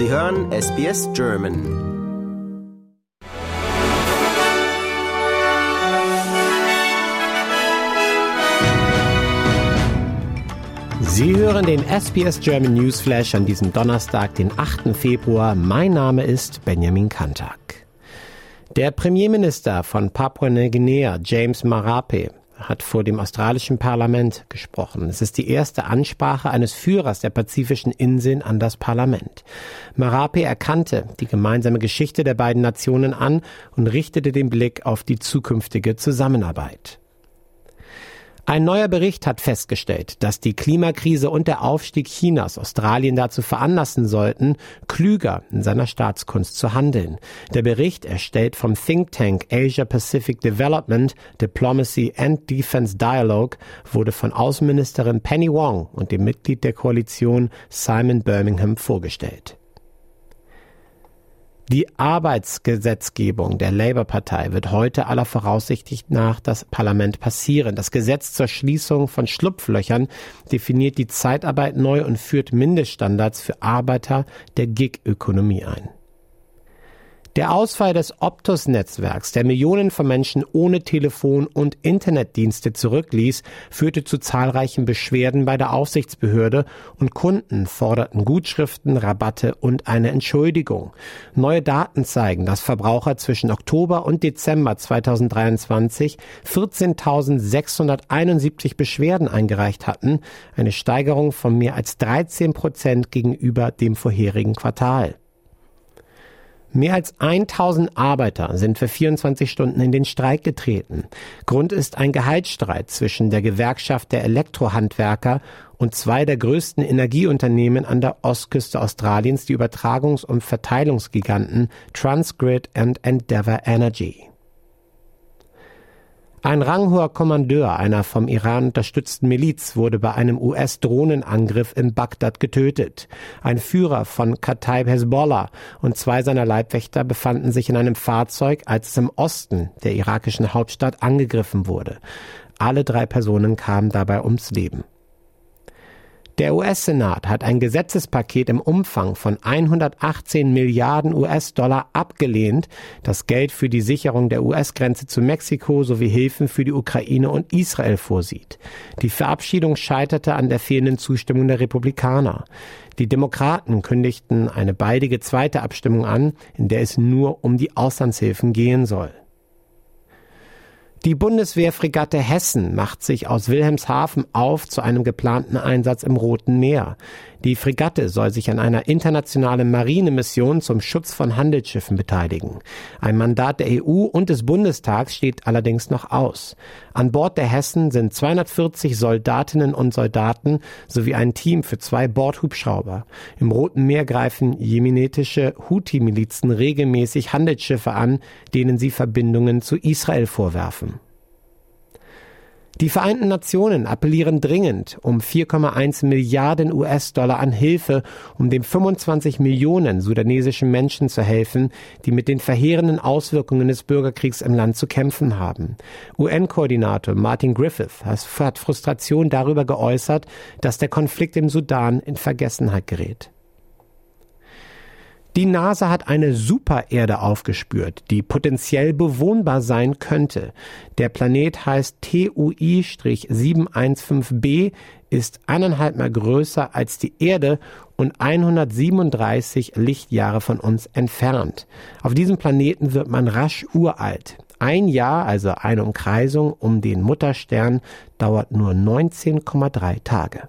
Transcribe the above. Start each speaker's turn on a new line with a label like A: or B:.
A: Sie hören SBS German.
B: Sie hören den SBS German Newsflash an diesem Donnerstag, den 8. Februar. Mein Name ist Benjamin Kantak. Der Premierminister von Papua-Neuguinea, James Marape, hat vor dem australischen Parlament gesprochen. Es ist die erste Ansprache eines Führers der pazifischen Inseln an das Parlament. Marape erkannte die gemeinsame Geschichte der beiden Nationen an und richtete den Blick auf die zukünftige Zusammenarbeit. Ein neuer Bericht hat festgestellt, dass die Klimakrise und der Aufstieg Chinas Australien dazu veranlassen sollten, klüger in seiner Staatskunst zu handeln. Der Bericht, erstellt vom Think Tank Asia Pacific Development, Diplomacy and Defense Dialogue, wurde von Außenministerin Penny Wong und dem Mitglied der Koalition Simon Birmingham vorgestellt. Die Arbeitsgesetzgebung der Labour-Partei wird heute aller Voraussicht nach das Parlament passieren. Das Gesetz zur Schließung von Schlupflöchern definiert die Zeitarbeit neu und führt Mindeststandards für Arbeiter der Gig-Ökonomie ein. Der Ausfall des Optus-Netzwerks, der Millionen von Menschen ohne Telefon- und Internetdienste zurückließ, führte zu zahlreichen Beschwerden bei der Aufsichtsbehörde und Kunden forderten Gutschriften, Rabatte und eine Entschuldigung. Neue Daten zeigen, dass Verbraucher zwischen Oktober und Dezember 2023 14.671 Beschwerden eingereicht hatten, eine Steigerung von mehr als 13 Prozent gegenüber dem vorherigen Quartal. Mehr als 1000 Arbeiter sind für 24 Stunden in den Streik getreten. Grund ist ein Gehaltsstreit zwischen der Gewerkschaft der Elektrohandwerker und zwei der größten Energieunternehmen an der Ostküste Australiens, die Übertragungs- und Verteilungsgiganten Transgrid und Endeavour Energy. Ein ranghoher Kommandeur einer vom Iran unterstützten Miliz wurde bei einem US-Drohnenangriff in Bagdad getötet. Ein Führer von Kataib Hezbollah und zwei seiner Leibwächter befanden sich in einem Fahrzeug, als es im Osten der irakischen Hauptstadt angegriffen wurde. Alle drei Personen kamen dabei ums Leben. Der US-Senat hat ein Gesetzespaket im Umfang von 118 Milliarden US-Dollar abgelehnt, das Geld für die Sicherung der US-Grenze zu Mexiko sowie Hilfen für die Ukraine und Israel vorsieht. Die Verabschiedung scheiterte an der fehlenden Zustimmung der Republikaner. Die Demokraten kündigten eine baldige zweite Abstimmung an, in der es nur um die Auslandshilfen gehen soll. Die Bundeswehrfregatte Hessen macht sich aus Wilhelmshaven auf zu einem geplanten Einsatz im Roten Meer. Die Fregatte soll sich an einer internationalen Marinemission zum Schutz von Handelsschiffen beteiligen. Ein Mandat der EU und des Bundestags steht allerdings noch aus. An Bord der Hessen sind 240 Soldatinnen und Soldaten sowie ein Team für zwei Bordhubschrauber. Im Roten Meer greifen jemenitische Houthi-Milizen regelmäßig Handelsschiffe an, denen sie Verbindungen zu Israel vorwerfen. Die Vereinten Nationen appellieren dringend um 4,1 Milliarden US-Dollar an Hilfe, um den 25 Millionen sudanesischen Menschen zu helfen, die mit den verheerenden Auswirkungen des Bürgerkriegs im Land zu kämpfen haben. UN-Koordinator Martin Griffith hat Frustration darüber geäußert, dass der Konflikt im Sudan in Vergessenheit gerät. Die NASA hat eine Supererde aufgespürt, die potenziell bewohnbar sein könnte. Der Planet heißt TUI-715b, ist eineinhalb Mal größer als die Erde und 137 Lichtjahre von uns entfernt. Auf diesem Planeten wird man rasch uralt. Ein Jahr, also eine Umkreisung um den Mutterstern, dauert nur 19,3 Tage.